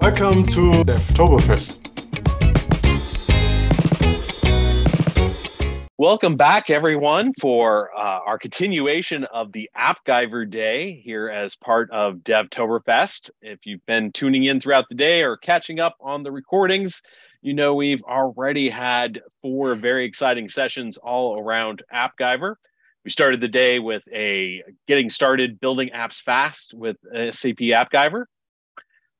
Welcome to Devtoberfest. Welcome back, everyone, for uh, our continuation of the AppGyver Day here as part of Devtoberfest. If you've been tuning in throughout the day or catching up on the recordings, you know we've already had four very exciting sessions all around AppGyver. We started the day with a getting started building apps fast with SAP AppGyver.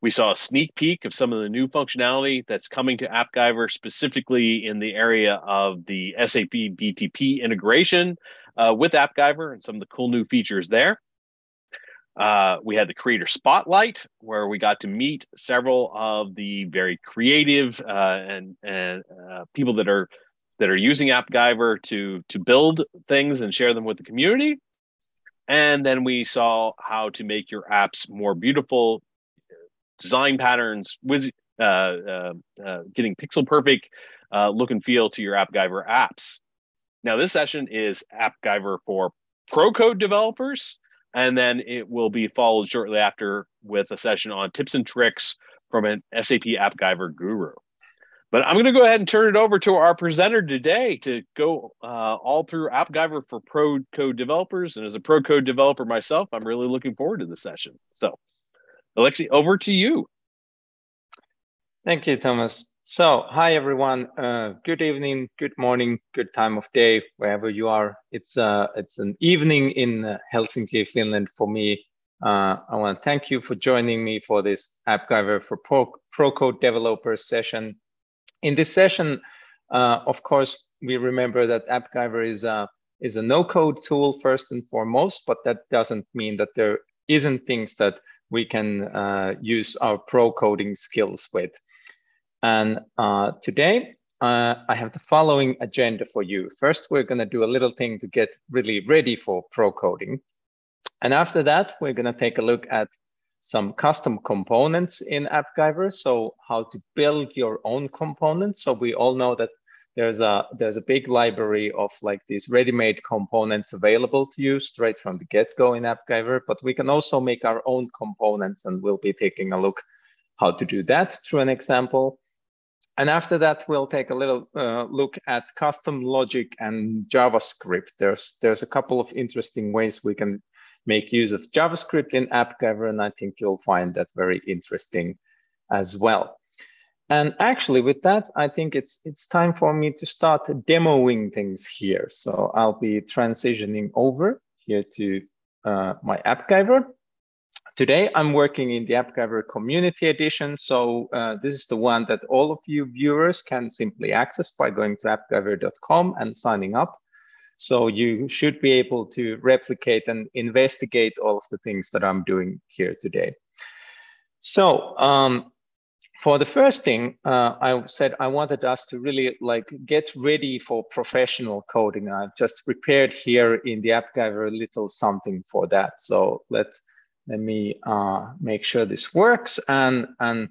We saw a sneak peek of some of the new functionality that's coming to AppGyver, specifically in the area of the SAP BTP integration uh, with AppGyver and some of the cool new features there. Uh, we had the creator spotlight where we got to meet several of the very creative uh, and and uh, people that are that are using AppGyver to to build things and share them with the community. And then we saw how to make your apps more beautiful, design patterns, whiz, uh, uh, uh, getting pixel perfect uh, look and feel to your AppGyver apps. Now, this session is AppGyver for pro code developers, and then it will be followed shortly after with a session on tips and tricks from an SAP AppGyver guru. But I'm going to go ahead and turn it over to our presenter today to go uh, all through AppGyver for pro code developers. And as a pro code developer myself, I'm really looking forward to the session. So Akseli, over to you. Thank you, Thomas. So, hi everyone. Uh, good evening, good morning, good time of day, wherever you are. It's uh, it's an evening in uh, Helsinki, Finland for me. Uh, I want to thank you for joining me for this AppGyver for Pro, Code Developers session. In this session, uh, of course, we remember that AppGyver is a is a no-code tool first and foremost, but that doesn't mean that there isn't things that we can uh, use our pro coding skills with. And uh, today, uh, I have the following agenda for you. First, we're going to do a little thing to get really ready for pro coding. And after that, we're going to take a look at some custom components in AppGyver. So how to build your own components. So we all know that there's a there's a big library of like these ready-made components available to you straight from the get-go in AppGyver, but we can also make our own components and we'll be taking a look how to do that through an example. And after that, we'll take a little uh, look at custom logic and JavaScript. There's there's a couple of interesting ways we can make use of JavaScript in AppGyver, and I think you'll find that very interesting as well. And actually with that, I think it's it's time for me to start demoing things here. So I'll be transitioning over here to uh, my AppGyver. Today, I'm working in the AppGyver Community Edition. So uh, this is the one that all of you viewers can simply access by going to appgyver.com and signing up. So you should be able to replicate and investigate all of the things that I'm doing here today. So um, for the first thing, uh, I said I wanted us to really like get ready for professional coding. I've just prepared here in the app AppGyver a little something for that. So let let me uh, make sure this works. And and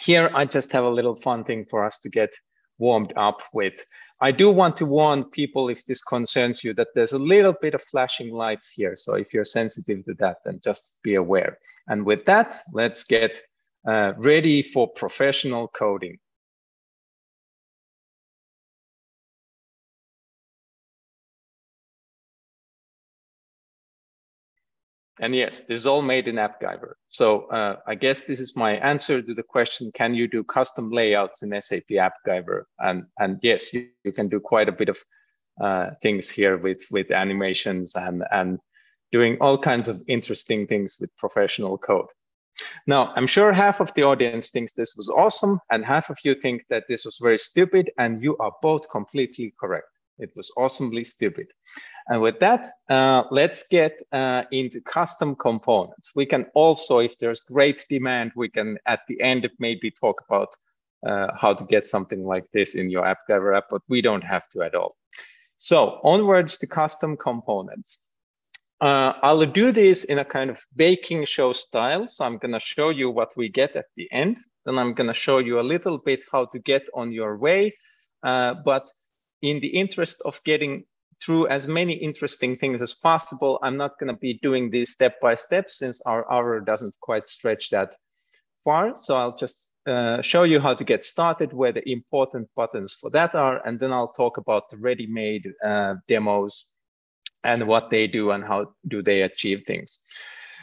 here I just have a little fun thing for us to get warmed up with. I do want to warn people if this concerns you that there's a little bit of flashing lights here. So if you're sensitive to that, then just be aware. And with that, let's get uh, ready for professional coding. And yes, this is all made in AppGyver. So uh, I guess this is my answer to the question, can you do custom layouts in SAP AppGyver? And, and yes, you, you can do quite a bit of uh, things here with, with animations and, and doing all kinds of interesting things with professional code. Now, I'm sure half of the audience thinks this was awesome, and half of you think that this was very stupid, and you are both completely correct. It was awesomely stupid. And with that, uh, let's get uh, into custom components. We can also, if there's great demand, we can at the end maybe talk about uh, how to get something like this in your AppGyver app, but we don't have to at all. So onwards to custom components. Uh, I'll do this in a kind of baking show style. So I'm going to show you what we get at the end. Then I'm going to show you a little bit how to get on your way. Uh, but in the interest of getting through as many interesting things as possible, I'm not going to be doing this step by step since our hour doesn't quite stretch that far. So I'll just uh, show you how to get started, where the important buttons for that are, and then I'll talk about the ready-made uh, demos and what they do and how do they achieve things.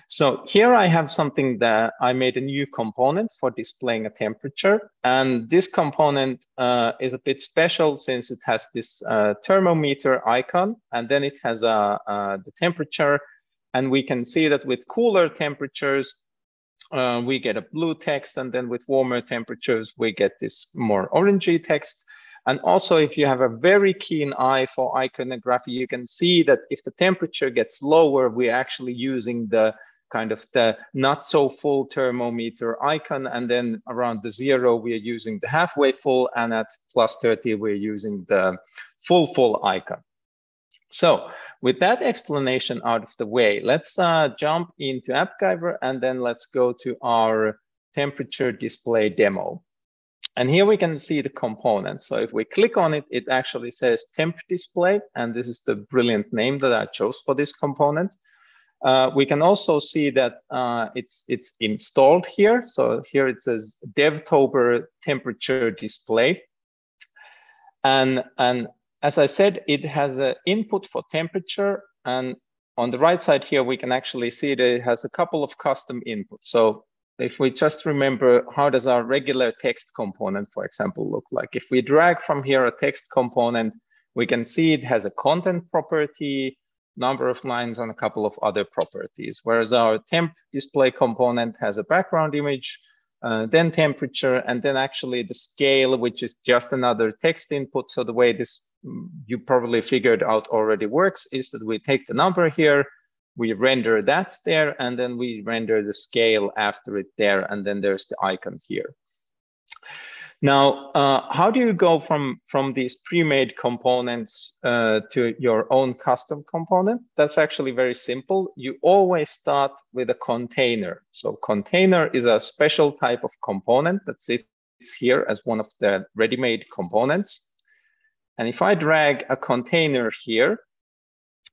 So here I have something that I made a new component for displaying a temperature. And this component uh, is a bit special since it has this uh, thermometer icon, and then it has uh, the temperature. And we can see that with cooler temperatures, uh, we get a blue text, and then with warmer temperatures, we get this more orangey text. And also, if you have a very keen eye for iconography, you can see that if the temperature gets lower, we're actually using the kind of the not so full thermometer icon. And then around the zero, we are using the halfway full. And at plus 30, we're using the full full icon. So with that explanation out of the way, let's uh, jump into AppGyver and then let's go to our temperature display demo. And here we can see the component. So if we click on it, it actually says temp display. And this is the brilliant name that I chose for this component. Uh, we can also see that uh, it's it's installed here. So here it says DevTober temperature display. And, and as I said, it has an input for temperature. And on the right side here, we can actually see that it has a couple of custom inputs. So if we just remember, how does our regular text component, for example, look like? If we drag from here a text component, we can see it has a content property, number of lines, and a couple of other properties. Whereas our temp display component has a background image, uh, then temperature, and then actually the scale, which is just another text input. So the way this mm, you probably figured out already works is that we take the number here, we render that there, and then we render the scale after it there, and then there's the icon here. Now, uh, how do you go from, from these pre-made components uh, to your own custom component? That's actually very simple. You always start with a container. So container is a special type of component that sits here as one of the ready-made components. And if I drag a container here,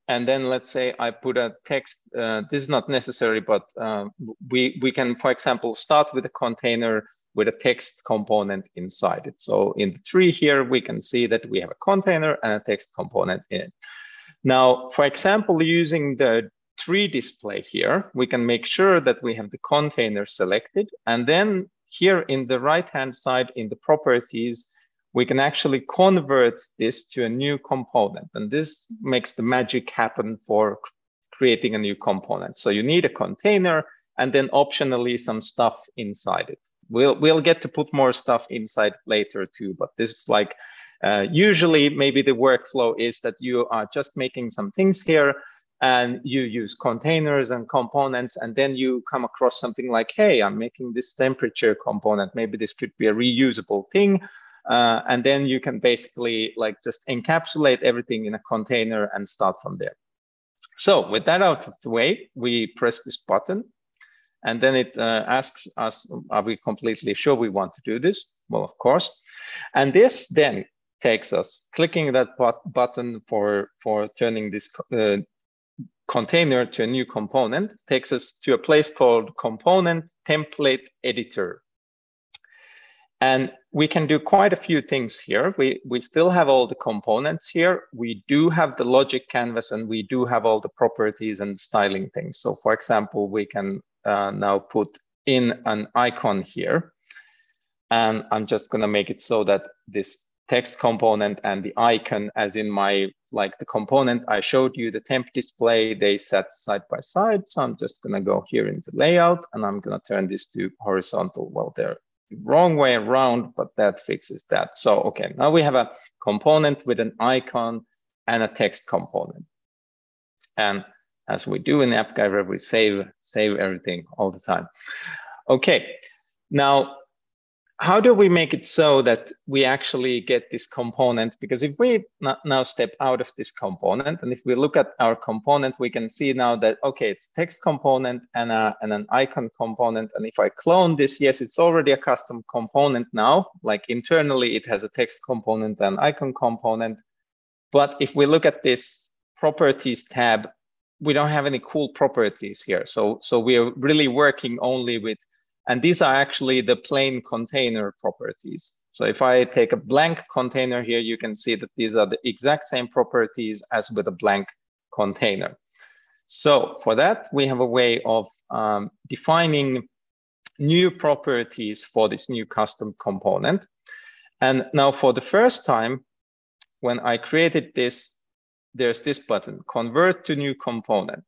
and then let's say I put a text, uh, this is not necessary, but uh, we, we can, for example, start with a container with a text component inside it. So in the tree here, we can see that we have a container and a text component in it. Now, for example, using the tree display here, we can make sure that we have the container selected. And then here in the right-hand side in the properties, we can actually convert this to a new component. And this makes the magic happen for creating a new component. So you need a container and then optionally some stuff inside it. We'll we'll get to put more stuff inside later too, but this is like uh, usually maybe the workflow is that you are just making some things here and you use containers and components and then you come across something like hey i'm making this temperature component maybe this could be a reusable thing uh, and then you can basically like just encapsulate everything in a container and start from there so with that out of the way we press this button and then it uh, asks us, are we completely sure we want to do this? Well, of course. And this then takes us, clicking that button for, for turning this uh, container to a new component, takes us to a place called Component Template Editor. And we can do quite a few things here. We, we still have all the components here. We do have the logic canvas and we do have all the properties and styling things. So for example, we can uh, now put in an icon here. And I'm just gonna make it so that this text component and the icon as in my, like the component I showed you, the temp display, they set side by side. So I'm just gonna go here in the layout and I'm gonna turn this to horizontal. Well, they're wrong way around, but that fixes that. So, okay, now we have a component with an icon and a text component. And as we do in AppGyver, we save, save everything all the time. Okay, now, how do we make it so that we actually get this component? Because if we now step out of this component, and if we look at our component, we can see now that, okay, it's text component and, a, and an icon component. And if I clone this, yes, it's already a custom component now. Like internally, it has a text component and icon component. But if we look at this properties tab, we don't have any cool properties here. So, so we are really working only with And these are actually the plain container properties. So if I take a blank container here, you can see that these are the exact same properties as with a blank container. So for that, we have a way of um, defining new properties for this new custom component. And now for the first time, when I created this, there's this button, convert to new component.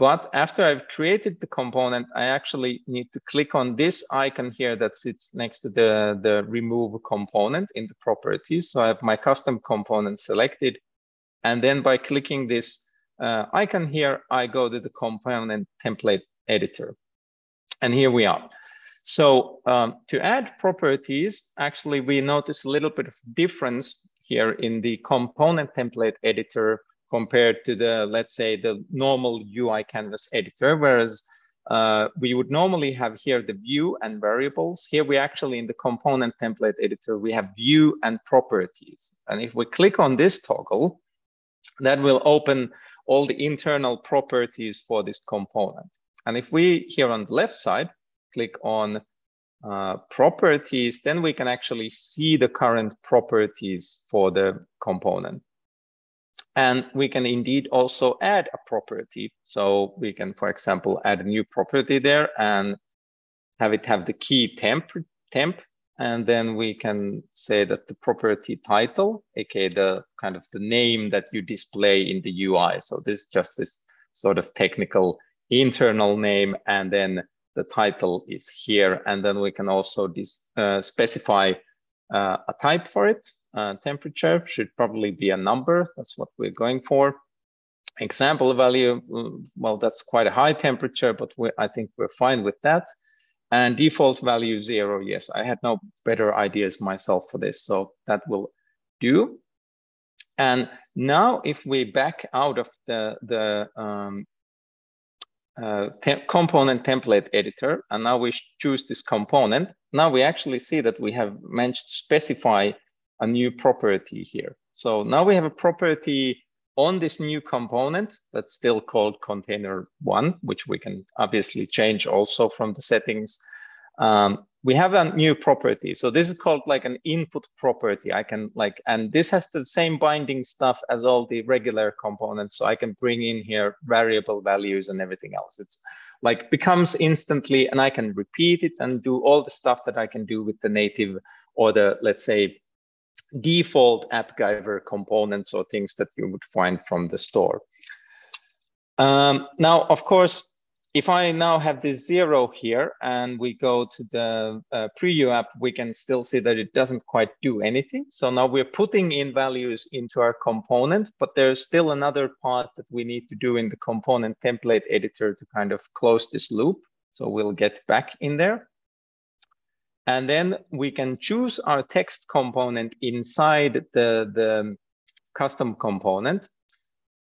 But after I've created the component, I actually need to click on this icon here that sits next to the, the remove component in the properties. So I have my custom component selected. And then by clicking this uh, icon here, I go to the component template editor. And here we are. So um, to add properties, actually, we notice a little bit of difference here in the component template editor compared to the, let's say, the normal UI canvas editor, whereas uh, we would normally have here the view and variables. Here we actually, in the component template editor, we have view and properties. And if we click on this toggle, that will open all the internal properties for this component. And if we here on the left side, click on uh, properties, then we can actually see the current properties for the component. And we can indeed also add a property. So we can, for example, add a new property there and have it have the key temp, temp. And then we can say that the property title, aka the kind of the name that you display in the UI. So this is just this sort of technical internal name. And then the title is here. And then we can also uh, specify uh, a type for it uh, temperature should probably be a number. That's what we're going for. Example value, mm, well, that's quite a high temperature, but I think we're fine with that. And default value zero, yes, I had no better ideas myself for this, so that will do. And now if we back out of the, the um, uh, te component template editor, and now we choose this component, now we actually see that we have managed to specify a new property here. So now we have a property on this new component that's still called container one, which we can obviously change also from the settings. Um, we have a new property. So this is called like an input property. I can like, and this has the same binding stuff as all the regular components. So I can bring in here variable values and everything else. It's like becomes instantly, and I can repeat it and do all the stuff that I can do with the native or the, let's say, default AppGyver components or things that you would find from the store. Um, now, of course, if I now have this zero here and we go to the uh, preview app, we can still see that it doesn't quite do anything. So now we're putting in values into our component, but there's still another part that we need to do in the component template editor to kind of close this loop. So we'll get back in there. And then we can choose our text component inside the, the custom component.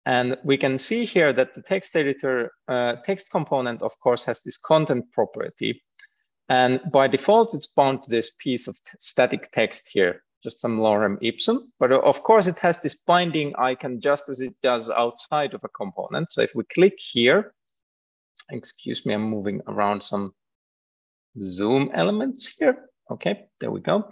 And we can see here that the text editor uh, text component, of course, has this content property. And by default, it's bound to this piece of static text here, just some lorem ipsum. But uh, of course, it has this binding icon just as it does outside of a component. So if we click here, excuse me, I'm moving around some zoom elements here. Okay, there we go.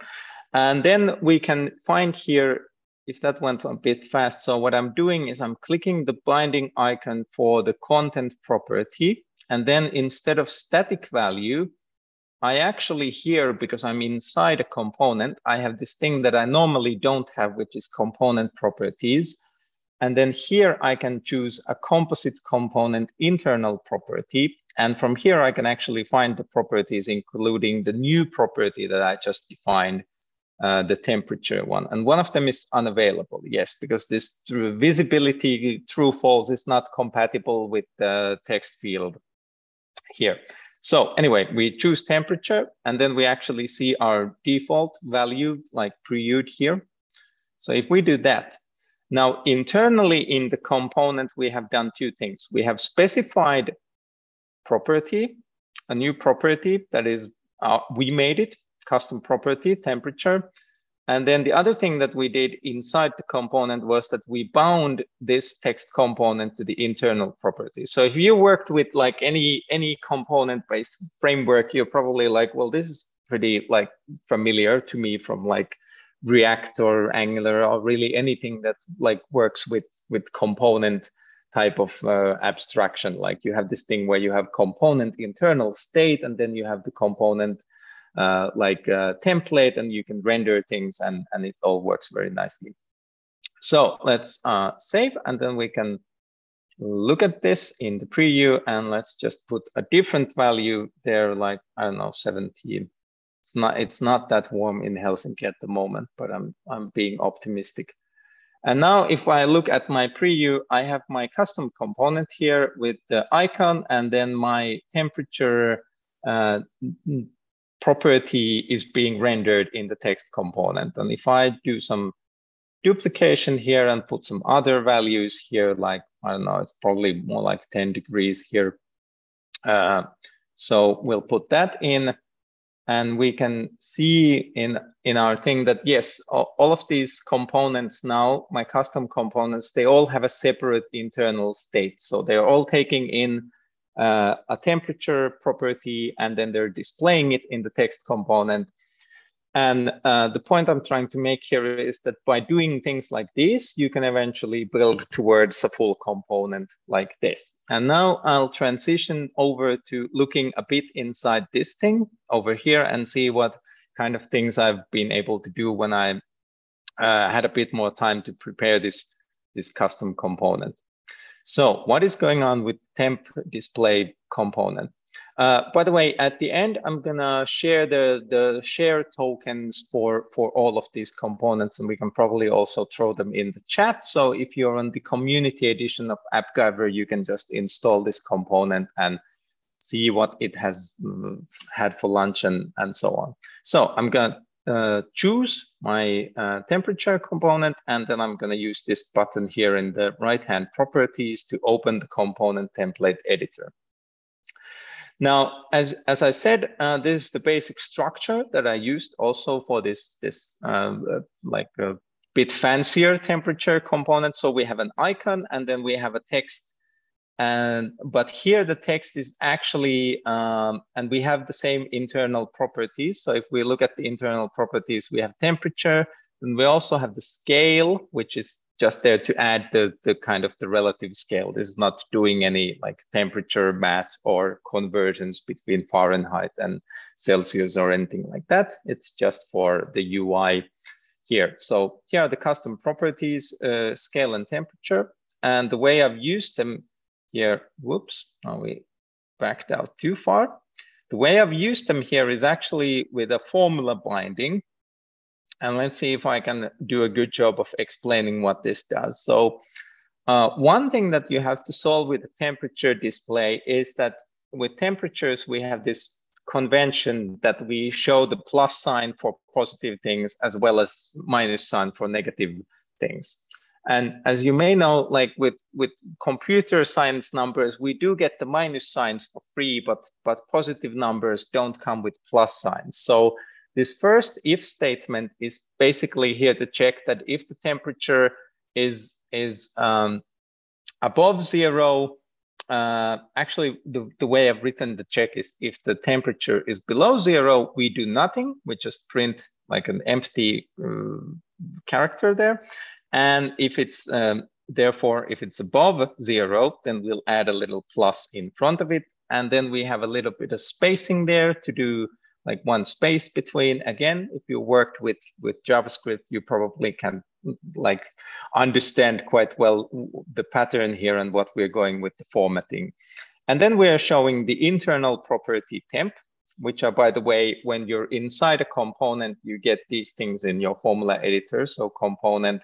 And then we can find here, if that went a bit fast. So what I'm doing is I'm clicking the binding icon for the content property. And then instead of static value, I actually here, because I'm inside a component, I have this thing that I normally don't have, which is component properties. And then here I can choose a composite component internal property. And from here, I can actually find the properties, including the new property that I just defined, uh, the temperature one. And one of them is unavailable, yes, because this visibility true false is not compatible with the text field here. So anyway, we choose temperature, and then we actually see our default value like previewed here. So if we do that, now, internally in the component, we have done two things. We have specified property, a new property that is, uh, we made it, custom property, temperature. And then the other thing that we did inside the component was that we bound this text component to the internal property. So if you worked with like any any component based framework, you're probably like, well, this is pretty like familiar to me from like React or Angular or really anything that like works with with component type of uh, abstraction. Like you have this thing where you have component internal state, and then you have the component uh, like uh, template, and you can render things, and and it all works very nicely. So let's uh, save, and then we can look at this in the preview, and let's just put a different value there, like I don't know, 17. It's not it's not that warm in Helsinki at the moment, but I'm I'm being optimistic. And now if I look at my preview, I have my custom component here with the icon and then my temperature uh, property is being rendered in the text component. And if I do some duplication here and put some other values here, like, I don't know, it's probably more like 10 degrees here. Uh, so we'll put that in and we can see in in our thing that yes all, of these components now my custom components they all have a separate internal state. So they're all taking in uh, a temperature property and then they're displaying it in the text component and uh, the point I'm trying to make here is that by doing things like this, you can eventually build towards a full component like this. And now I'll transition over to looking a bit inside this thing over here and see what kind of things I've been able to do when I uh, had a bit more time to prepare this, this custom component. So what is going on with temp display component? Uh, by the way, at the end, I'm gonna share the, the share tokens for, for all of these components, and we can probably also throw them in the chat. So if you're on the community edition of AppGyver, you can just install this component and see what it has um, had for lunch and, and so on. So I'm gonna uh, choose my uh, temperature component, and then I'm gonna use this button here in the right-hand properties to open the component template editor. Now, as, as I said, uh, this is the basic structure that I used also for this, this um, uh, like a bit fancier temperature component. So we have an icon and then we have a text. And, but here the text is actually, um, and we have the same internal properties. So if we look at the internal properties, we have temperature, and we also have the scale, which is just there to add the, the kind of the relative scale. This is not doing any like temperature math or conversions between Fahrenheit and Celsius or anything like that. It's just for the UI here. So here are the custom properties, uh, scale and temperature. And the way I've used them here, whoops, now we backed out too far. The way I've used them here is actually with a formula binding and let's see if I can do a good job of explaining what this does. So uh, one thing that you have to solve with the temperature display is that with temperatures, we have this convention that we show the plus sign for positive things as well as minus sign for negative things. And as you may know, like with, with computer science numbers, we do get the minus signs for free, but, but positive numbers don't come with plus signs. So this first if statement is basically here to check that if the temperature is, is um, above zero, uh, actually the, the way I've written the check is if the temperature is below zero, we do nothing. We just print like an empty uh, character there. And if it's um, therefore, if it's above zero, then we'll add a little plus in front of it. And then we have a little bit of spacing there to do like one space between. Again, if you worked with, with JavaScript, you probably can like understand quite well the pattern here and what we're going with the formatting. And then we're showing the internal property temp, which are, by the way, when you're inside a component, you get these things in your formula editor. So component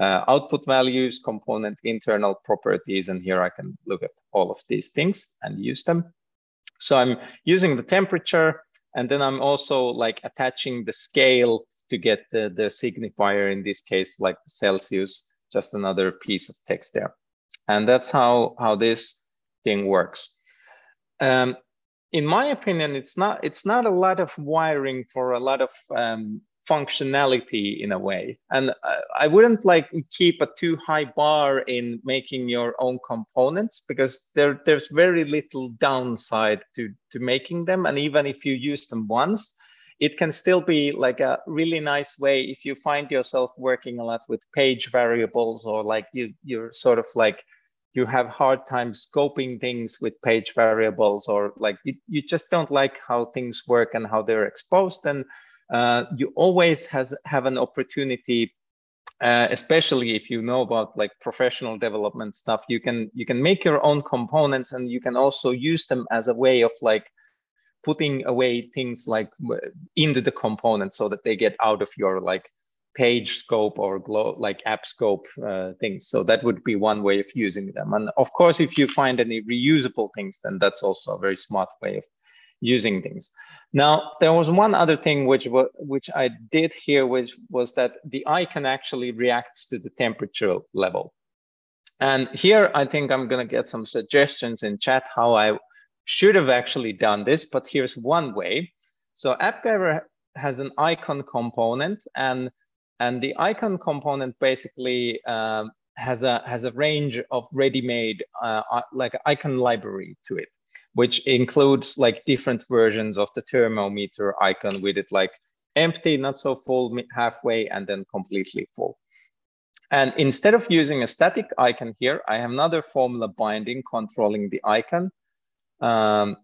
uh, output values, component internal properties, and here I can look at all of these things and use them. So I'm using the temperature, and then I'm also like attaching the scale to get the, the signifier, in this case, like Celsius, just another piece of text there. And that's how, how this thing works. Um, in my opinion, it's not it's not a lot of wiring for a lot of um, functionality in a way. And uh, I wouldn't like keep a too high bar in making your own components because there there's very little downside to to making them. And even if you use them once, it can still be like a really nice way if you find yourself working a lot with page variables or like you you're sort of like you have hard time scoping things with page variables or like you, you just don't like how things work and how they're exposed and uh, you always has have an opportunity uh, especially if you know about like professional development stuff you can you can make your own components and you can also use them as a way of like putting away things like into the component so that they get out of your like page scope or glow, like app scope uh, things. So that would be one way of using them. And of course, if you find any reusable things, then that's also a very smart way of using things. Now, there was one other thing which which I did here, which was that the icon actually reacts to the temperature level. And here, I think I'm going to get some suggestions in chat how I should have actually done this, but here's one way. So AppGyver has an icon component and and the icon component basically um, has a has a range of ready-made uh, uh, like icon library to it, which includes like different versions of the thermometer icon with it like empty, not so full, halfway, and then completely full. And instead of using a static icon here, I have another formula binding controlling the icon. Um,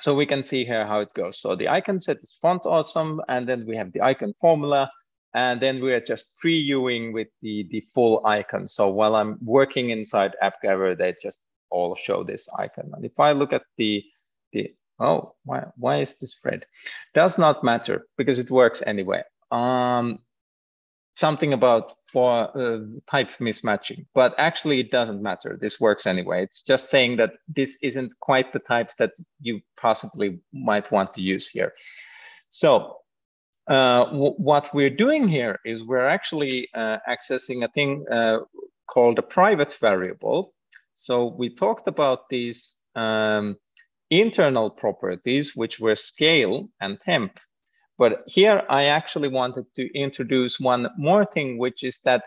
so we can see here how it goes. So the icon set is font awesome, and then we have the icon formula, and then we are just previewing with the, the full icon. So while I'm working inside AppGyver, they just all show this icon. And if I look at the, the oh, why, why is this red? Does not matter because it works anyway. Um, something about for uh, type mismatching, but actually it doesn't matter. This works anyway. It's just saying that this isn't quite the type that you possibly might want to use here. So uh, what we're doing here is we're actually uh, accessing a thing uh, called a private variable. So we talked about these um, internal properties, which were scale and temp. But here I actually wanted to introduce one more thing, which is that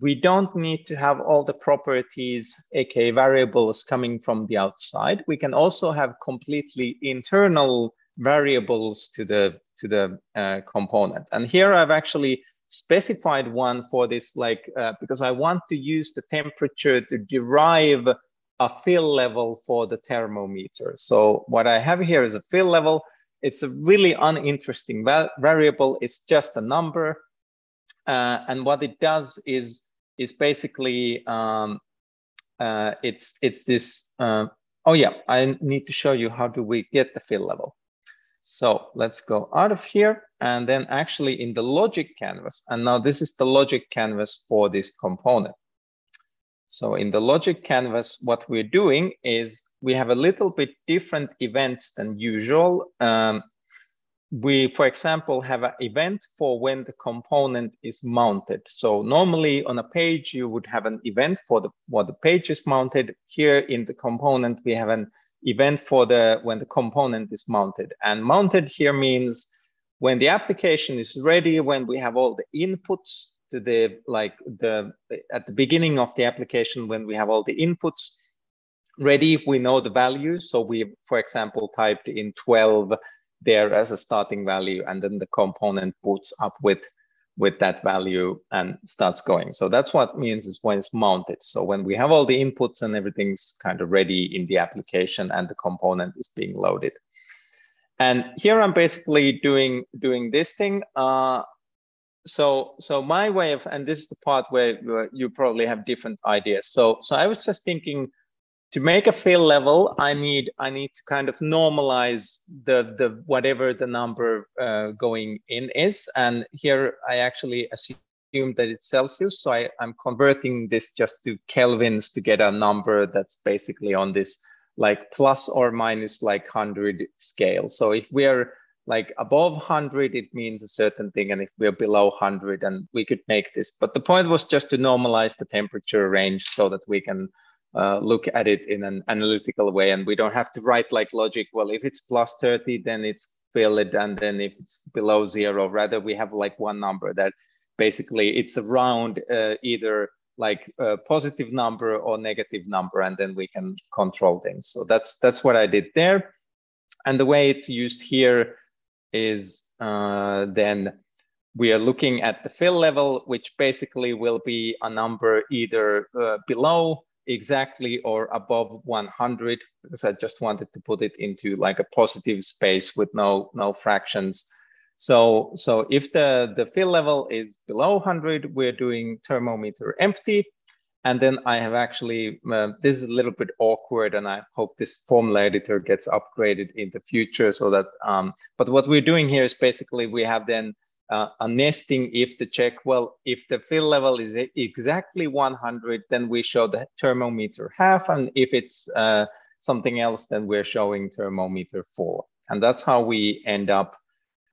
we don't need to have all the properties, aka variables coming from the outside. We can also have completely internal variables to the to the uh, component. And here I've actually specified one for this, like uh, because I want to use the temperature to derive a fill level for the thermometer. So what I have here is a fill level. It's a really uninteresting va variable. It's just a number. Uh, and what it does is is basically um, uh, it's it's this. Uh, oh yeah, I need to show you how do we get the fill level. So let's go out of here and then actually in the logic canvas. And now this is the logic canvas for this component. So in the logic canvas, what we're doing is we have a little bit different events than usual. Um, we, for example, have an event for when the component is mounted. So normally on a page, you would have an event for the, what the page is mounted. Here in the component, we have an event for the when the component is mounted. And mounted here means when the application is ready, when we have all the inputs to the like the at the beginning of the application, when we have all the inputs ready, we know the values. So we, for example, typed in 12 there as a starting value, and then the component boots up with with that value and starts going. So that's what means is when it's mounted. So when we have all the inputs and everything's kind of ready in the application and the component is being loaded. And here I'm basically doing doing this thing. Uh, so so my way of and this is the part where, where you probably have different ideas. So so I was just thinking to make a fill level, I need I need to kind of normalize the the whatever the number uh, going in is. And here I actually assume that it's Celsius, so I, I'm converting this just to kelvins to get a number that's basically on this like plus or minus like 100 scale. So if we are like above 100 it means a certain thing and if we're below 100 and we could make this but the point was just to normalize the temperature range so that we can uh, look at it in an analytical way and we don't have to write like logic well if it's plus 30 then it's it. And then if it's below zero, rather we have like one number that basically it's around uh, either like a positive number or negative number, and then we can control things. So that's that's what I did there. And the way it's used here is uh, then we are looking at the fill level, which basically will be a number either uh, below exactly or above 100, because I just wanted to put it into like a positive space with no, no fractions. So, so if the, the fill level is below 100, we're doing thermometer empty. And then I have actually, uh, this is a little bit awkward and I hope this formula editor gets upgraded in the future so that, um, but what we're doing here is basically we have then uh, a nesting if to check, well, if the fill level is exactly 100, then we show the thermometer half. And if it's uh, something else, then we're showing thermometer full. And that's how we end up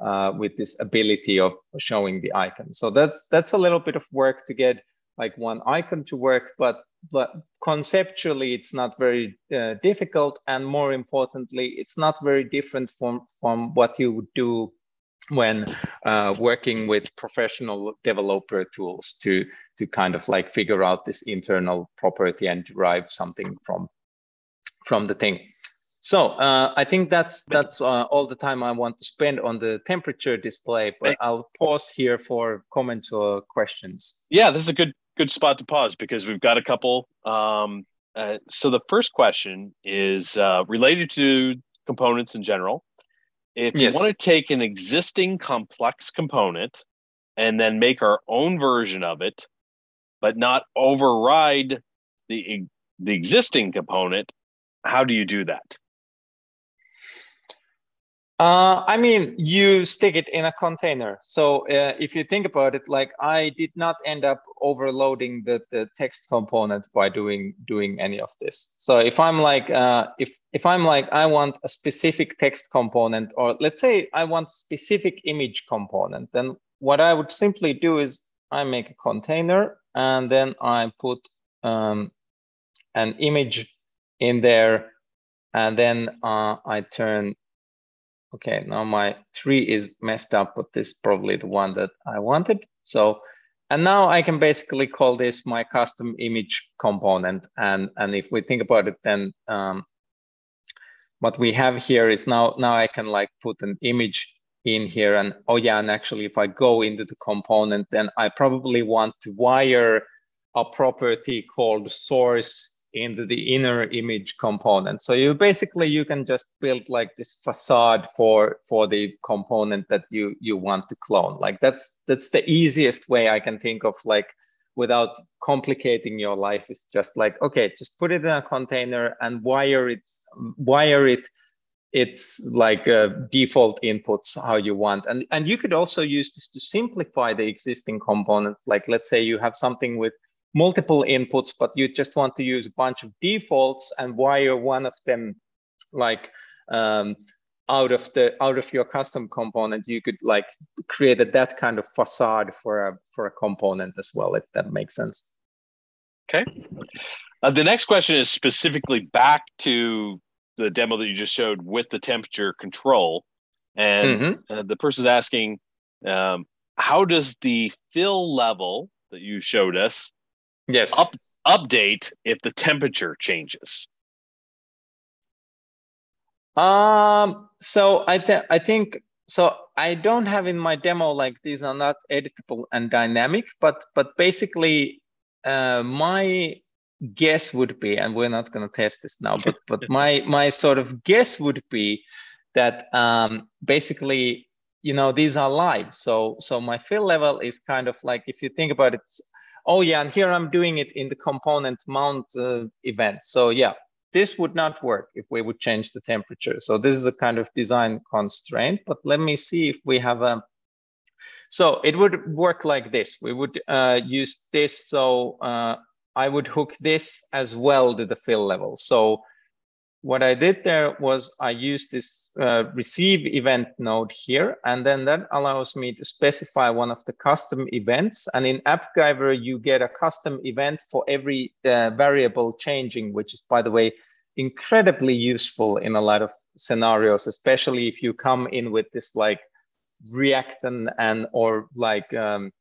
uh, with this ability of showing the icon. So that's that's a little bit of work to get like one icon to work, but but conceptually it's not very uh, difficult, and more importantly, it's not very different from from what you would do when uh, working with professional developer tools to to kind of like figure out this internal property and derive something from from the thing. So uh, I think that's that's uh, all the time I want to spend on the temperature display. But I'll pause here for comments or questions. Yeah, this is a good good spot to pause because we've got a couple. Um, uh, so the first question is uh, related to components in general. If yes. you want to take an existing complex component and then make our own version of it, but not override the the existing component, how do you do that? Uh, I mean, you stick it in a container. So uh, if you think about it, like I did not end up overloading the, the text component by doing doing any of this. So if I'm like, uh, if if I'm like, I want a specific text component, or let's say I want specific image component, then what I would simply do is I make a container and then I put um, an image in there, and then uh, I turn Okay, now my tree is messed up, but this is probably the one that I wanted. So, and now I can basically call this my custom image component. And, and if we think about it, then um, what we have here is now, now I can like put an image in here and oh yeah, and actually if I go into the component, then I probably want to wire a property called source into the inner image component. So you basically you can just build like this facade for for the component that you you want to clone. Like that's that's the easiest way I can think of like without complicating your life is just like okay just put it in a container and wire it wire it it's like uh, default inputs how you want and and you could also use this to simplify the existing components like let's say you have something with multiple inputs, but you just want to use a bunch of defaults and wire one of them like um, out of the out of your custom component, you could like create a, that kind of facade for a for a component as well, if that makes sense. Okay. Uh, the next question is specifically back to the demo that you just showed with the temperature control, and mm-hmm. uh, the person's asking, um, how does the fill level that you showed us Yes. Up, update if the temperature changes. Um. So I th- I think so. I don't have in my demo like these are not editable and dynamic, but but basically, uh, my guess would be, and we're not going to test this now, but but my my sort of guess would be that um, basically you know these are live so so my fill level is kind of like if you think about it oh yeah, and here I'm doing it in the component mount uh, event. So yeah, this would not work if we would change the temperature. So this is a kind of design constraint, but let me see if we have a, so it would work like this. We would uh, use this. So uh, I would hook this as well to the fill level. So what I did there was I used this uh, receive event node here, and then that allows me to specify one of the custom events. And in AppGyver, you get a custom event for every uh, variable changing, which is, by the way, incredibly useful in a lot of scenarios, especially if you come in with this like React and, and or like um,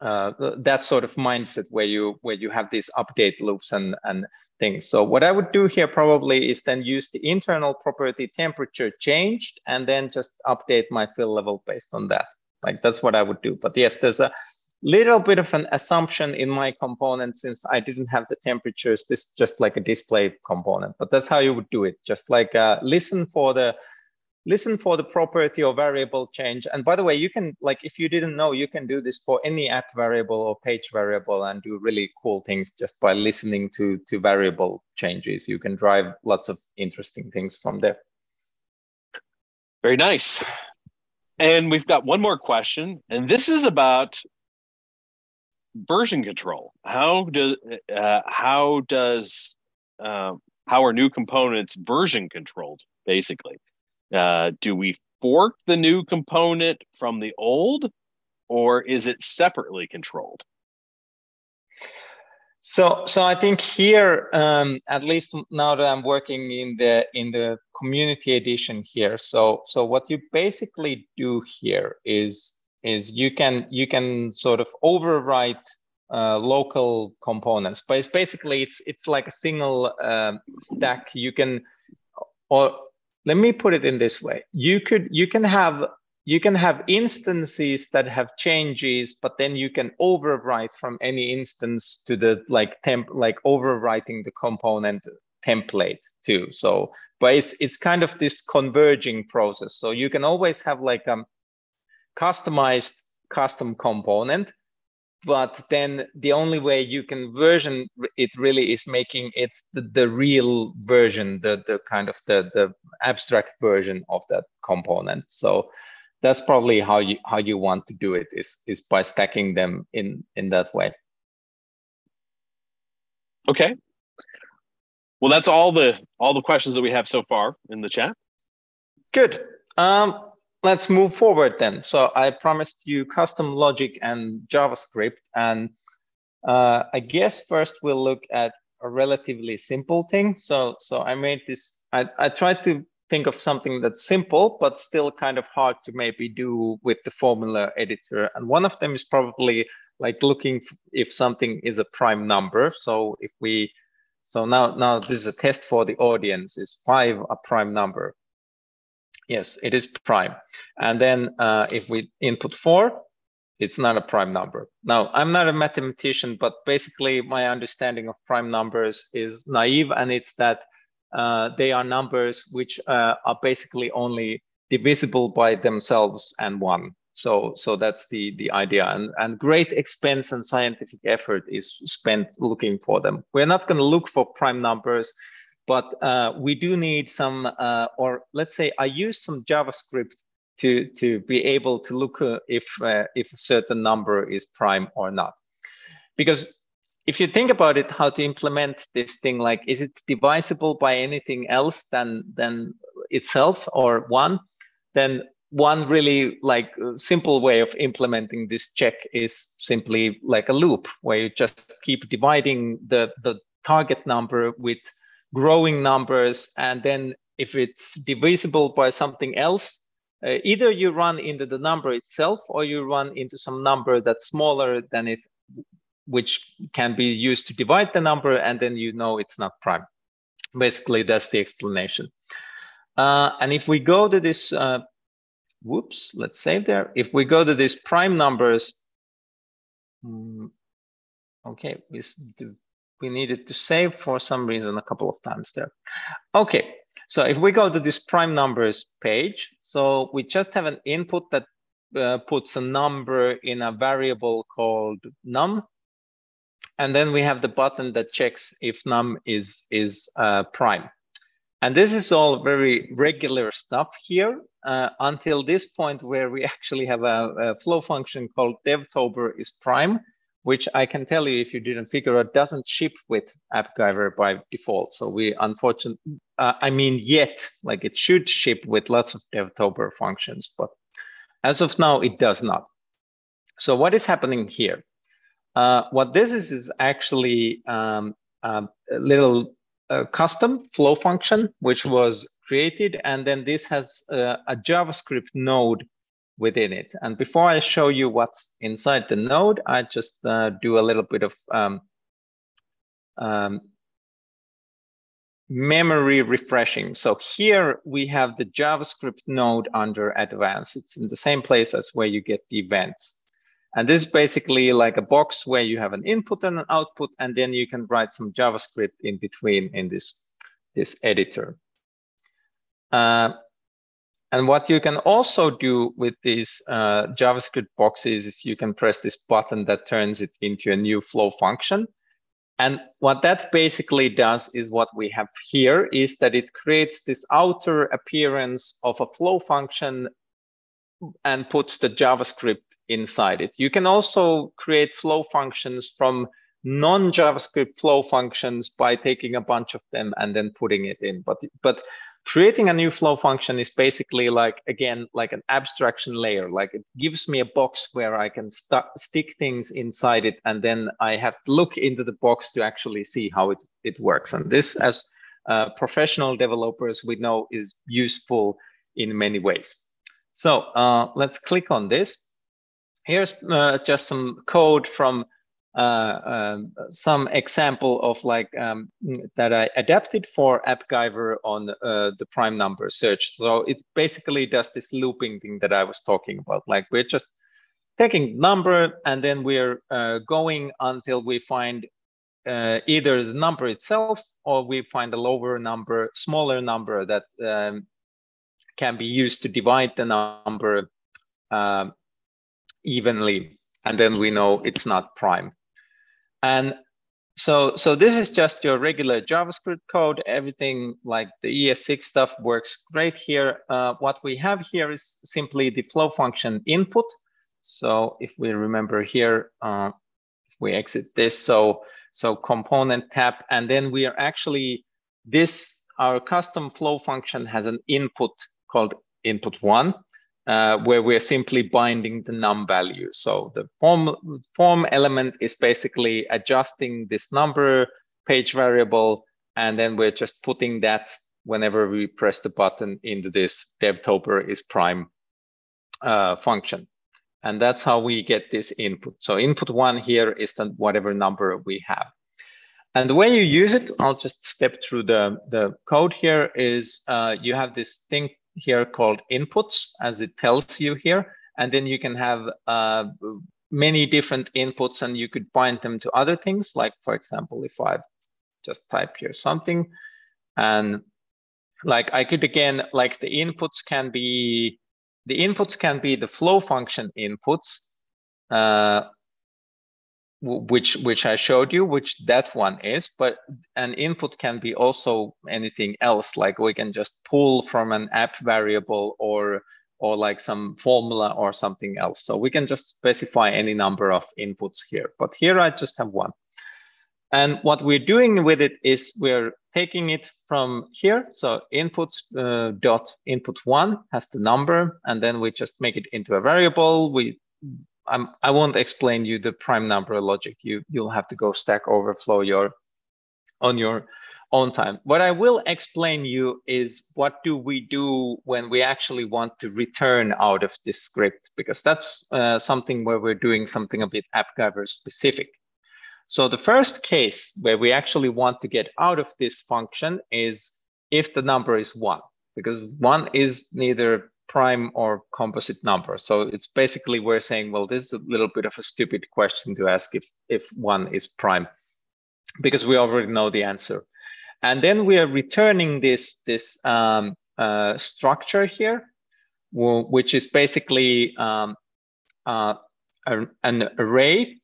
uh, that sort of mindset where you where you have these update loops and and things. So what I would do here probably is then use the internal property temperature changed and then just update my fill level based on that. Like that's what I would do. But yes, there's a little bit of an assumption in my component since I didn't have the temperatures. This just like a display component, but that's how you would do it. Just like uh, listen for the listen for the property or variable change. And by the way, you can like if you didn't know, you can do this for any app variable or page variable and do really cool things just by listening to to variable changes. You can drive lots of interesting things from there. Very nice. And we've got one more question, and this is about version control. How does uh, how does uh, how are new components version controlled? Basically, uh, do we fork the new component from the old, or is it separately controlled? So, so I think here, um, at least now that I'm working in the in the community edition here, so so what you basically do here is is you can you can sort of overwrite uh, local components, but it's basically it's it's like a single um, stack. You can, or let me put it in this way: you could you can have you can have instances that have changes, but then you can overwrite from any instance to the like temp, like overwriting the component template too. So, but it's, it's kind of this converging process. So you can always have like a um, customized custom component, but then the only way you can version it really is making it the, the real version, the, the kind of the, the abstract version of that component. So that's probably how you how you want to do it is is by stacking them in in that way. Okay. Well that's all the all the questions that we have so far in the chat. Good. Um let's move forward then so i promised you custom logic and javascript and uh, i guess first we'll look at a relatively simple thing so so i made this i i tried to think of something that's simple, but still kind of hard to maybe do with the formula editor. And one of them is probably like looking if something is a prime number. So if we, so now, now this is a test for the audience. Is five a prime number? Yes, it is prime. And then uh, if we input four, it's not a prime number. Now, I'm not a mathematician, but basically my understanding of prime numbers is naive, and it's that uh, they are numbers which uh, are basically only divisible by themselves and one. So, so that's the the idea, and and great expense and scientific effort is spent looking for them. We're not going to look for prime numbers, but uh, we do need some, uh, or let's say I use some JavaScript to to be able to look uh, if uh, if a certain number is prime or not, because if you think about it, how to implement this thing, like, is it divisible by anything else than than itself or one? Then one really like simple way of implementing this check is simply like a loop where you just keep dividing the the target number with growing numbers, and then if it's divisible by something else, uh, either you run into the number itself or you run into some number that's smaller than it which can be used to divide the number, and then you know it's not prime. Basically, that's the explanation. Uh, and if we go to this, uh, whoops, let's save there. If we go to these prime numbers, um, okay, we, we needed to save for some reason a couple of times there. Okay, so if we go to this prime numbers page, so we just have an input that uh, puts a number in a variable called num and then we have the button that checks if num is, is uh, prime. And this is all very regular stuff here uh, until this point where we actually have a, a flow function called devtober is prime, which I can tell you if you didn't figure out doesn't ship with AppGyver by default. So we unfortunately, uh, I mean yet, like it should ship with lots of devtober functions, but as of now, it does not. So what is happening here? Uh, what this is is actually um, a little custom flow function, which was created. And then this has uh, a JavaScript node within it. And before I show you what's inside the node, I just uh, do a little bit of um, um, memory refreshing. So here we have the JavaScript node under advanced. It's in the same place as where you get the events. And this is basically like a box where you have an input and an output, and then you can write some JavaScript in between in this, this editor. Uh, and what you can also do with these uh, JavaScript boxes is you can press this button that turns it into a new flow function. And what that basically does is what we have here is that it creates this outer appearance of a flow function and puts the JavaScript inside it. You can also create flow functions from non-JavaScript flow functions by taking a bunch of them and then putting it in. But, but creating a new flow function is basically like, again, like an abstraction layer. Like it gives me a box where I can st stick things inside it. And then I have to look into the box to actually see how it, it works. And this, as uh, professional developers, we know is useful in many ways. So uh, let's click on this. Here's uh, just some code from um, some example of like um, that I adapted for AppGyver on uh, the prime number search. So it basically does this looping thing that I was talking about. Like we're just taking number and then we're uh, going until we find uh, either the number itself or we find a lower number, smaller number that um, can be used to divide the number um, evenly. And then we know it's not prime. And so, so this is just your regular JavaScript code. Everything like the ES6 stuff works great here. Uh, what we have here is simply the flow function input. So if we remember here, uh, if we exit this, so so component tab, and then we are actually this our custom flow function has an input called input one, uh, where we're simply binding the num value. So the form, form element is basically adjusting this number page variable, and then we're just putting that whenever we press the button into this devtober is prime uh, function. And that's how we get this input. So input one here is the whatever number we have. And the way you use it, I'll just step through the, the code here, is uh, you have this thing here called inputs, as it tells you here. And then you can have uh, many different inputs and you could bind them to other things. Like, for example, if I just type here something and like I could again, like the inputs can be, the inputs can be the flow function inputs, uh, which which I showed you, which that one is, but an input can be also anything else. Like we can just pull from an app variable or or like some formula or something else. So we can just specify any number of inputs here. But here I just have one. And what we're doing with it is we're taking it from here. So input uh, dot input one has the number, and then we just make it into a variable. We I'm, I won't explain you the prime number logic. You you'll have to go Stack Overflow your on your own time. What I will explain you is what do we do when we actually want to return out of this script because that's uh, something where we're doing something a bit AppGyver specific. So the first case where we actually want to get out of this function is if the number is one, because one is neither prime or composite number. So it's basically we're saying, well, this is a little bit of a stupid question to ask if, if one is prime, because we already know the answer. And then we are returning this, this um, uh, structure here, which is basically um, uh, an array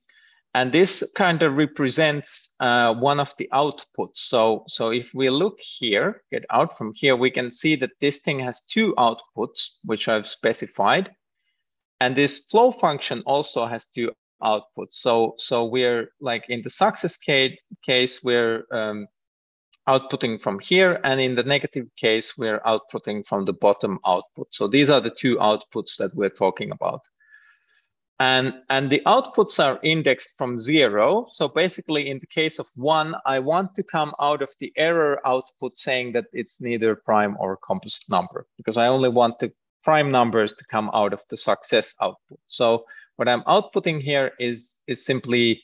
and this kind of represents uh, one of the outputs. So, so if we look here, get out from here, we can see that this thing has two outputs, which I've specified. And this flow function also has two outputs. So, so we're like in the success case, case we're um, outputting from here. And in the negative case, we're outputting from the bottom output. So these are the two outputs that we're talking about. And, and the outputs are indexed from zero. So basically in the case of one, I want to come out of the error output saying that it's neither prime or composite number because I only want the prime numbers to come out of the success output. So what I'm outputting here is, is simply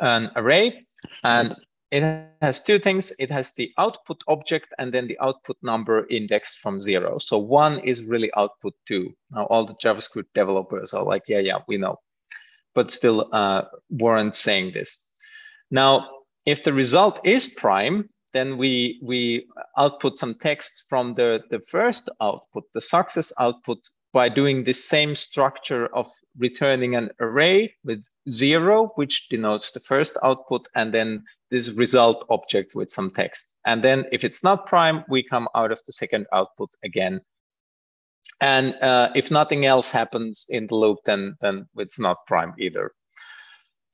an array and it has two things. It has the output object and then the output number indexed from zero. So one is really output two. Now all the JavaScript developers are like, yeah, yeah, we know, but still uh, weren't saying this. Now, if the result is prime, then we we output some text from the, the first output, the success output, by doing the same structure of returning an array with zero, which denotes the first output, and then this result object with some text. And then if it's not prime, we come out of the second output again. And uh, if nothing else happens in the loop, then, then it's not prime either.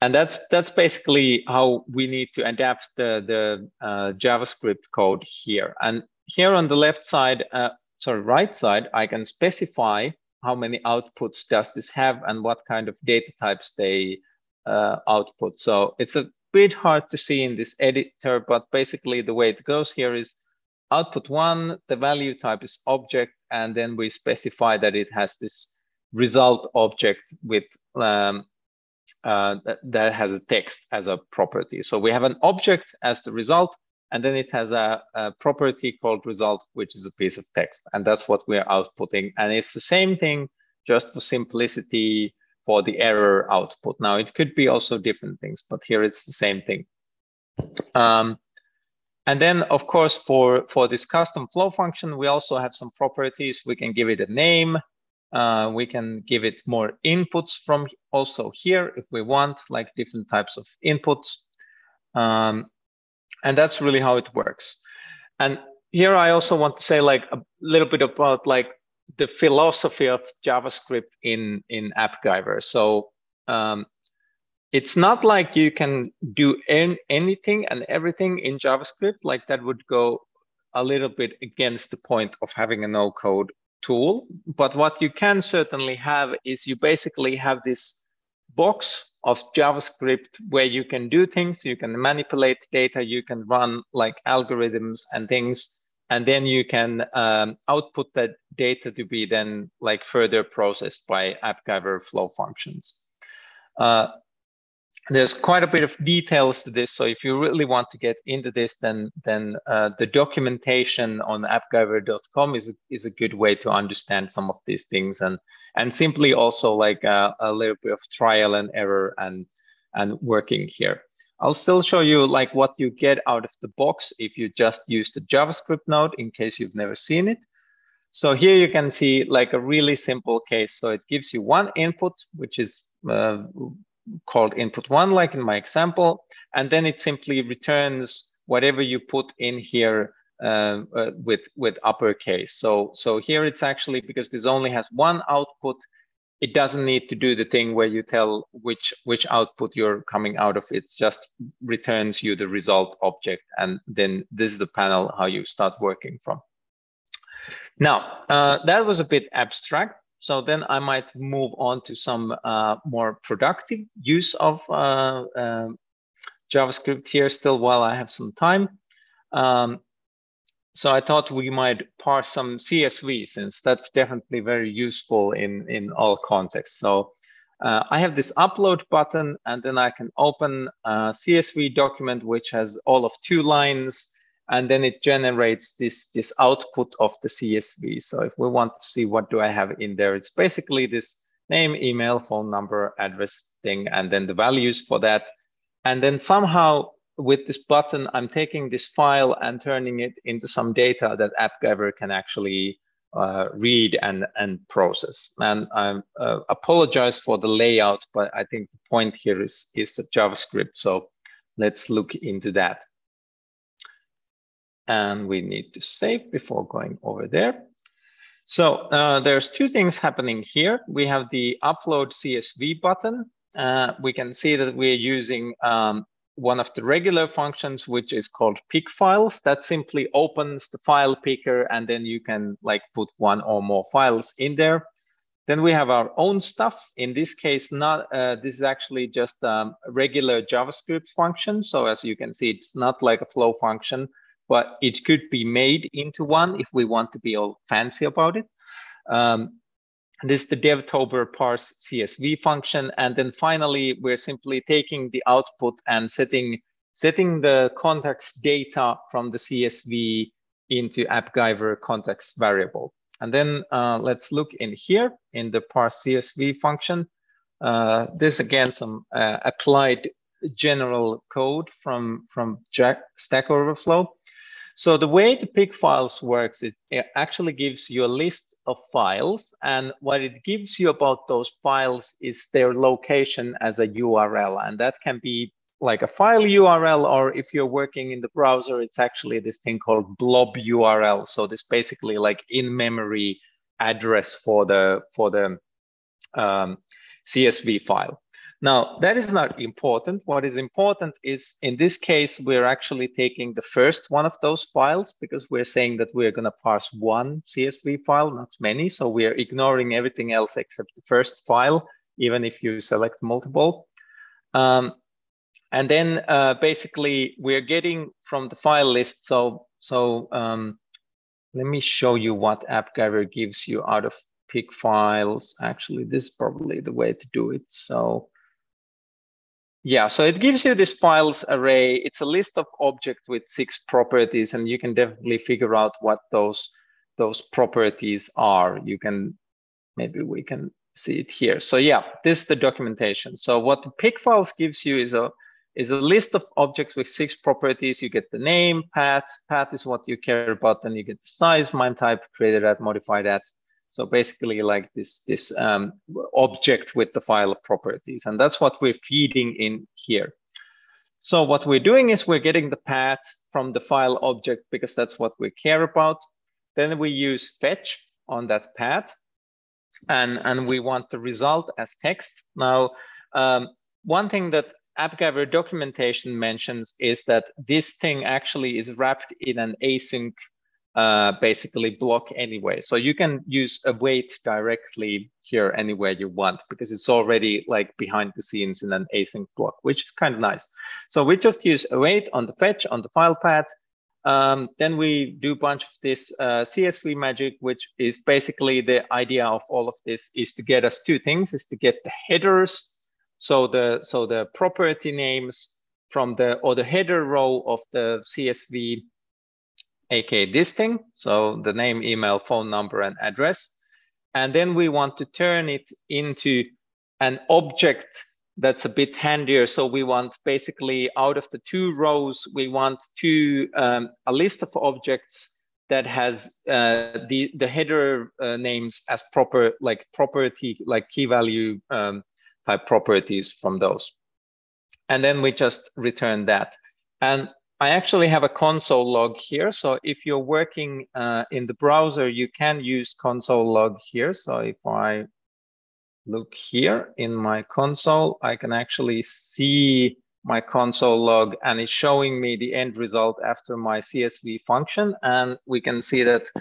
And that's that's basically how we need to adapt the, the uh, JavaScript code here. And here on the left side, uh, sorry, right side, I can specify how many outputs does this have and what kind of data types they uh, output. So it's a bit hard to see in this editor, but basically the way it goes here is output one, the value type is object, and then we specify that it has this result object with um, uh, that, that has a text as a property. So we have an object as the result, and then it has a, a, property called result, which is a piece of text. And that's what we're outputting. And it's the same thing, just for simplicity for the error output. Now, it could be also different things, but here it's the same thing. Um, and then, of course, for, for this custom flow function, we also have some properties. We can give it a name. Uh, we can give it more inputs from also here if we want, like different types of inputs. Um, and that's really how it works. And here I also want to say like a little bit about like the philosophy of JavaScript in in AppGyver. So um, it's not like you can do anything and everything in JavaScript. Like that would go a little bit against the point of having a no-code tool. But what you can certainly have is you basically have this box of JavaScript where you can do things, you can manipulate data, you can run like algorithms and things and then you can um, output that data to be then like further processed by AppGyver flow functions. Uh, there's quite a bit of details to this. So if you really want to get into this, then then uh, the documentation on appgyver.com is a, is a good way to understand some of these things and and simply also like a, a little bit of trial and error and and working here. I'll still show you like what you get out of the box if you just use the JavaScript node in case you've never seen it. So here you can see like a really simple case. So it gives you one input, which is uh, called input one, like in my example, and then it simply returns whatever you put in here uh, uh, with with uppercase. So so here it's actually because this only has one output, it doesn't need to do the thing where you tell which which output you're coming out of it just returns you the result object and then this is the panel how you start working from now uh, that was a bit abstract so then i might move on to some uh, more productive use of uh, um, javascript here still while i have some time um, so I thought we might parse some CSV since that's definitely very useful in, in all contexts. So uh, I have this upload button and then I can open a CSV document which has all of two lines and then it generates this, this output of the CSV. So if we want to see what do I have in there, it's basically this name, email, phone number, address thing, and then the values for that. And then somehow with this button, I'm taking this file and turning it into some data that AppGyver can actually uh, read and, and process. And I uh, apologize for the layout, but I think the point here is, is the JavaScript. So let's look into that. And we need to save before going over there. So uh, there's two things happening here. We have the upload CSV button. Uh, we can see that we're using um, one of the regular functions, which is called pick files. That simply opens the file picker, and then you can like put one or more files in there. Then we have our own stuff. In this case, not uh, this is actually just um, regular JavaScript function. So as you can see, it's not like a flow function, but it could be made into one if we want to be all fancy about it. Um, this is the devtober parse CSV function. And then finally, we're simply taking the output and setting, setting the context data from the CSV into AppGyver context variable. And then uh, let's look in here in the parse CSV function. Uh, this again, some uh, applied general code from, from Jack Stack Overflow. So the way the pick files works, it, it actually gives you a list of files. And what it gives you about those files is their location as a URL. And that can be like a file URL, or if you're working in the browser, it's actually this thing called blob URL. So this basically like in-memory address for the for the um, CSV file. Now that is not important. What is important is in this case, we're actually taking the first one of those files because we're saying that we're going to parse one CSV file, not many. So we're ignoring everything else except the first file, even if you select multiple. Um, and then uh, basically we're getting from the file list. So, so um, let me show you what AppGyver gives you out of pick files. Actually, this is probably the way to do it. So yeah, so it gives you this files array. It's a list of objects with six properties, and you can definitely figure out what those those properties are. You can maybe we can see it here. So yeah, this is the documentation. So what the pick files gives you is a is a list of objects with six properties. You get the name, path. Path is what you care about. Then you get the size, MIME type, created at, modified at. So basically like this, this um, object with the file properties. And that's what we're feeding in here. So what we're doing is we're getting the path from the file object because that's what we care about. Then we use fetch on that path. And, and we want the result as text. Now, um, one thing that AppGyver documentation mentions is that this thing actually is wrapped in an async uh, basically block anyway. So you can use await directly here anywhere you want because it's already like behind the scenes in an async block, which is kind of nice. So we just use await on the fetch on the file path. Um, then we do a bunch of this uh, CSV magic, which is basically the idea of all of this is to get us two things, is to get the headers so the so the property names from the or the header row of the CSV, aka this thing. So the name, email, phone number, and address. And then we want to turn it into an object that's a bit handier. So we want basically out of the two rows, we want two um, a list of objects that has uh, the the header uh, names as proper like property like key value um, type properties from those. And then we just return that. And I actually have a console log here. So if you're working uh, in the browser, you can use console log here. So if I look here in my console, I can actually see my console log and it's showing me the end result after my CSV function. And we can see that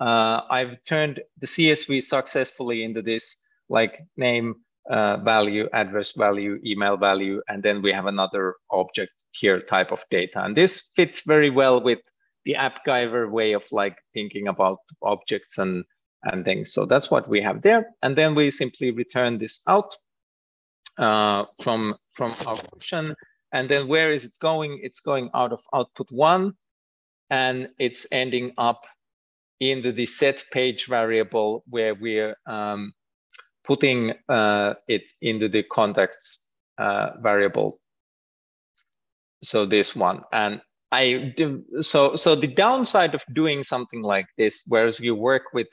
uh, I've turned the CSV successfully into this like name uh, value, address value, email value, and then we have another object here type of data. And this fits very well with the AppGyver way of like thinking about objects and, and things. So that's what we have there. And then we simply return this out uh, from, from our function. And then where is it going? It's going out of output one, and it's ending up into the set page variable where we're um, putting uh, it into the context uh, variable. So this one, and I do, so so the downside of doing something like this, whereas you work with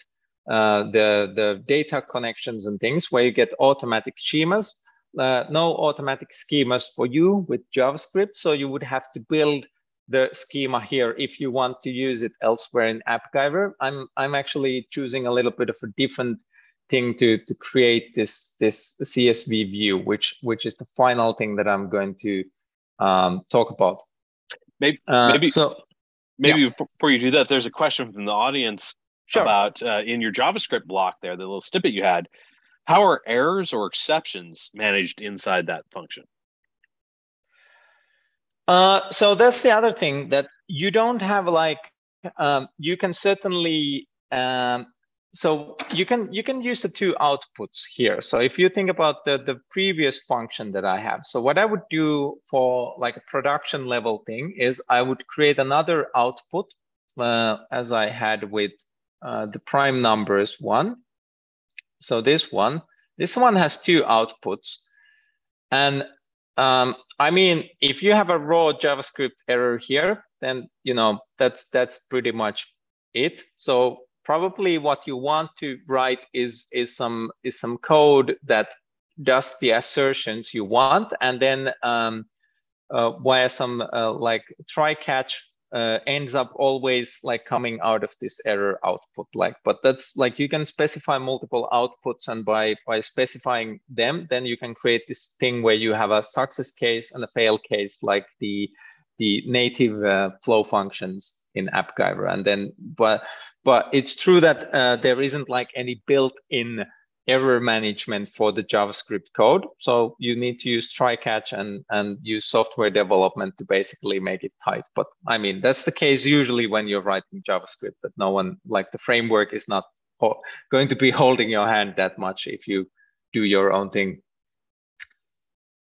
uh, the the data connections and things where you get automatic schemas, uh, no automatic schemas for you with JavaScript. So you would have to build the schema here if you want to use it elsewhere in AppGyver. I'm I'm actually choosing a little bit of a different thing to to create this this CSV view, which which is the final thing that I'm going to um, talk about. Maybe uh, maybe so. Maybe yeah. before you do that, there's a question from the audience sure. about uh, in your JavaScript block there, the little snippet you had. How are errors or exceptions managed inside that function? Uh, so that's the other thing that you don't have like um, you can certainly um, so you can you can use the two outputs here. So if you think about the the previous function that I have, so what I would do for like a production level thing is I would create another output uh, as I had with uh, the prime numbers one. So this one, this one has two outputs, and um, I mean, if you have a raw JavaScript error here, then you know that's that's pretty much it. So probably what you want to write is is some is some code that does the assertions you want, and then um, uh, via some uh, like try catch uh, ends up always like coming out of this error output like but that's like you can specify multiple outputs and by by specifying them then you can create this thing where you have a success case and a fail case like the the native uh, flow functions in AppGyver and then but but it's true that uh, there isn't like any built-in error management for the JavaScript code. So you need to use try catch and, and use software development to basically make it tight. But I mean, that's the case usually when you're writing JavaScript that no one like the framework is not going to be holding your hand that much if you do your own thing.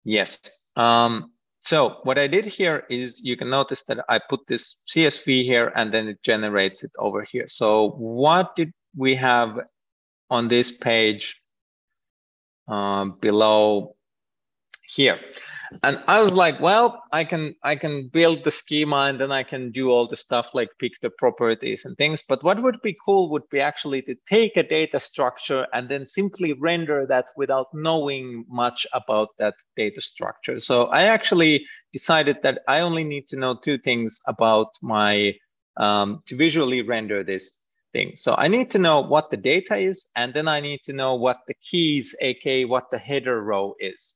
Yes. Um, so what I did here is you can notice that I put this CSV here and then it generates it over here. So what did we have on this page uh, below here. And I was like, well, I can I can build the schema and then I can do all the stuff like pick the properties and things. But what would be cool would be actually to take a data structure and then simply render that without knowing much about that data structure. So I actually decided that I only need to know two things about my um, to visually render this thing. So I need to know what the data is, and then I need to know what the keys, aka what the header row is.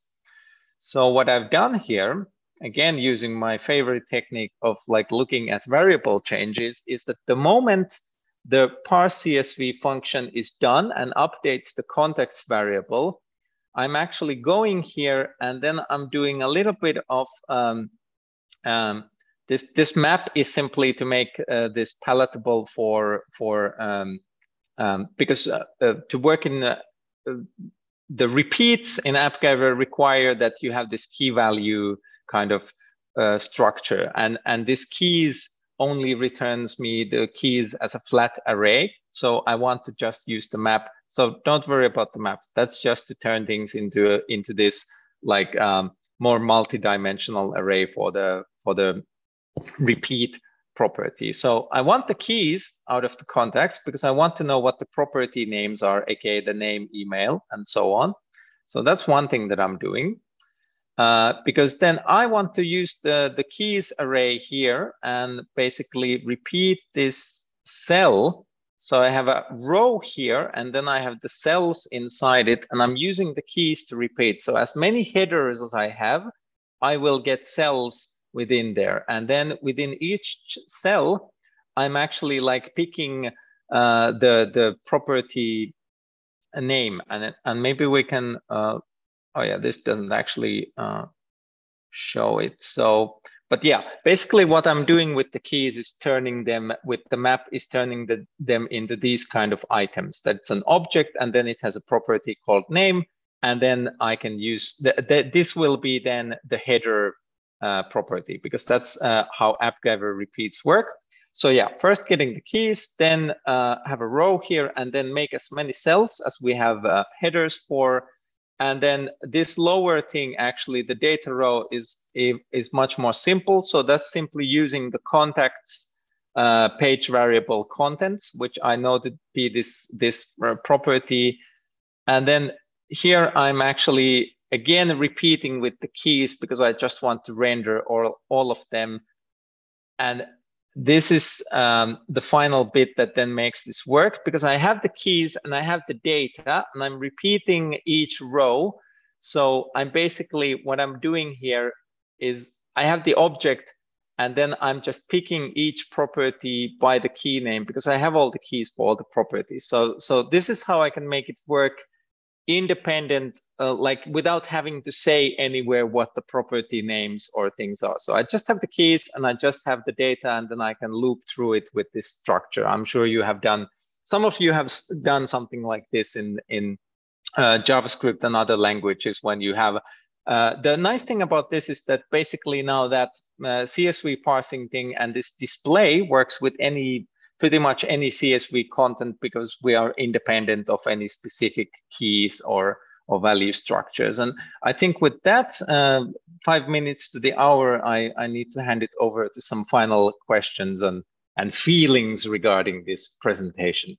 So what I've done here, again, using my favorite technique of like looking at variable changes is that the moment the parse CSV function is done and updates the context variable, I'm actually going here and then I'm doing a little bit of um, um, this this map is simply to make uh, this palatable for for um, um, because uh, uh, to work in uh, the repeats in AppGyver require that you have this key value kind of uh, structure, and and this keys only returns me the keys as a flat array. So I want to just use the map. So don't worry about the map. That's just to turn things into into this like um, more multi-dimensional array for the for the repeat property. So I want the keys out of the context because I want to know what the property names are, aka the name, email, and so on. So that's one thing that I'm doing. Uh, because then I want to use the, the keys array here and basically repeat this cell. So I have a row here, and then I have the cells inside it, and I'm using the keys to repeat. So as many headers as I have, I will get cells within there. And then within each cell, I'm actually like picking uh, the, the property name. And, and maybe we can, uh, oh yeah, this doesn't actually uh, show it. So, but yeah, basically what I'm doing with the keys is turning them with the map is turning the, them into these kind of items. That's an object and then it has a property called name. And then I can use, the, the, this will be then the header uh, property because that's uh, how AppGyver repeats work. So yeah, first getting the keys, then uh, have a row here and then make as many cells as we have uh, headers for. And then this lower thing, actually the data row is, is much more simple. So that's simply using the contacts uh, page variable contents, which I know to be this, this uh, property. And then here I'm actually again repeating with the keys because I just want to render all, all of them. And this is um, the final bit that then makes this work because I have the keys and I have the data and I'm repeating each row. So I'm basically, what I'm doing here is I have the object and then I'm just picking each property by the key name because I have all the keys for all the properties. So, so this is how I can make it work independent, uh, like without having to say anywhere what the property names or things are. So I just have the keys and I just have the data and then I can loop through it with this structure. I'm sure you have done, some of you have done something like this in, in uh, JavaScript and other languages when you have uh, the nice thing about this is that basically now that uh, CSV parsing thing and this display works with any pretty much any CSV content because we are independent of any specific keys or or value structures. And I think with that, uh, five minutes to the hour, I, I need to hand it over to some final questions and, and feelings regarding this presentation.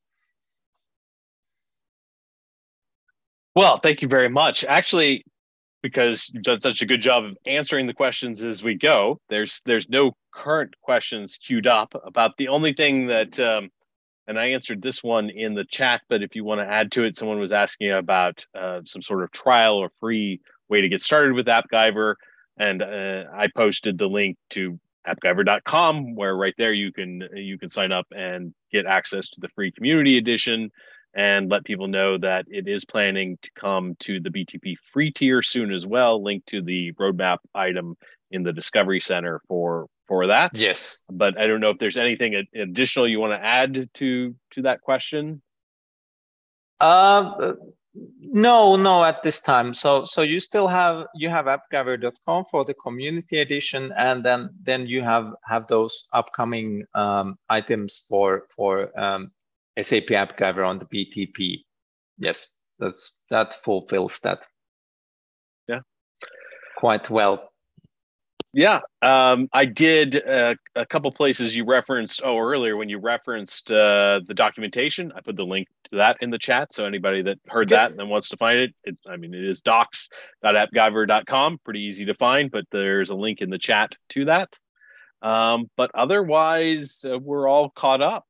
Well, thank you very much. Actually, because you've done such a good job of answering the questions as we go. There's there's no current questions queued up. About the only thing that um, and I answered this one in the chat, but if you want to add to it, someone was asking about uh, some sort of trial or free way to get started with AppGyver, and uh, I posted the link to appgyver.com where right there you can you can sign up and get access to the free community edition and let people know that it is planning to come to the BTP free tier soon as well. Link to the roadmap item in the Discovery Center for for that. Yes, but I don't know if there's anything additional you want to add to to that question. Uh, no, no, at this time. So so you still have you have appgyver.com for the community edition, and then then you have have those upcoming um, items for for um, SAP AppGyver on the BTP. Yes, that's that fulfills that. Yeah, quite well. Yeah, um, I did uh, a couple places you referenced. Oh, earlier when you referenced uh, the documentation, I put the link to that in the chat. So anybody that heard Good. that and wants to find it, it, I mean, it is docs.appgyver.com. Pretty easy to find, but there's a link in the chat to that. Um, but otherwise, uh, we're all caught up.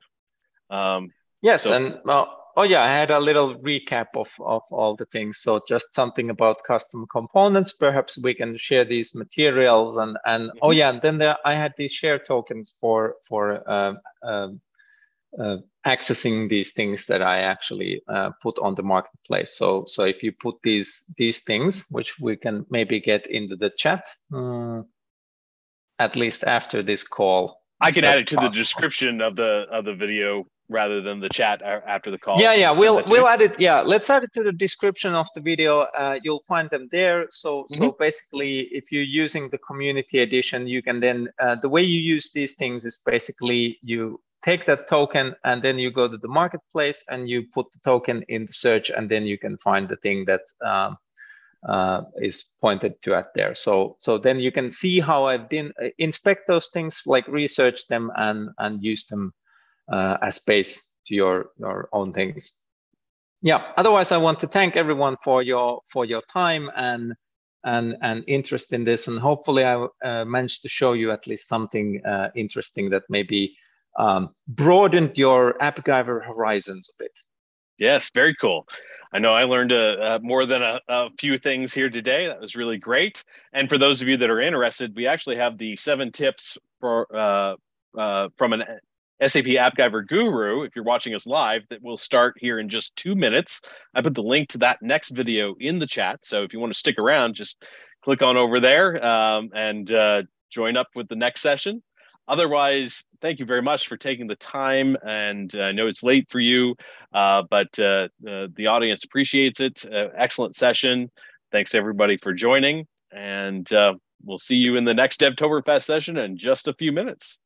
Um, Yes, so, and well, oh yeah, I had a little recap of of all the things. So just something about custom components. Perhaps we can share these materials and and mm-hmm. oh yeah, and then there I had these share tokens for for uh, uh, uh, accessing these things that I actually uh, put on the marketplace. So so if you put these these things, which we can maybe get into the chat, uh, at least after this call. I can add it to the description of the of the video rather than the chat after the call. Yeah, yeah, we'll we'll add it. Yeah, let's add it to the description of the video. Uh, you'll find them there. So mm-hmm. so basically, if you're using the community edition, you can then uh, the way you use these things is basically you take that token and then you go to the marketplace and you put the token in the search and then you can find the thing that um, uh, is pointed to at there. So so then you can see how I've been uh, inspect those things, like research them and and use them uh, as base to your your own things. Yeah. Otherwise, I want to thank everyone for your for your time and and and interest in this, and hopefully, I uh, managed to show you at least something uh, interesting that maybe um, broadened your AppGyver horizons a bit. Yes, very cool. I know I learned uh, uh, more than a, a, few things here today. That was really great. And for those of you that are interested, we actually have the seven tips for uh, uh from an SAP AppGyver Guru, if you're watching us live, that will start here in just two minutes. I put the link to that next video in the chat. So if you want to stick around, just click on over there um, and uh, join up with the next session. Otherwise, thank you very much for taking the time. And uh, I know it's late for you, uh, but uh, the audience appreciates it. Uh, excellent session. Thanks everybody for joining. And uh, we'll see you in the next DevToberfest session in just a few minutes.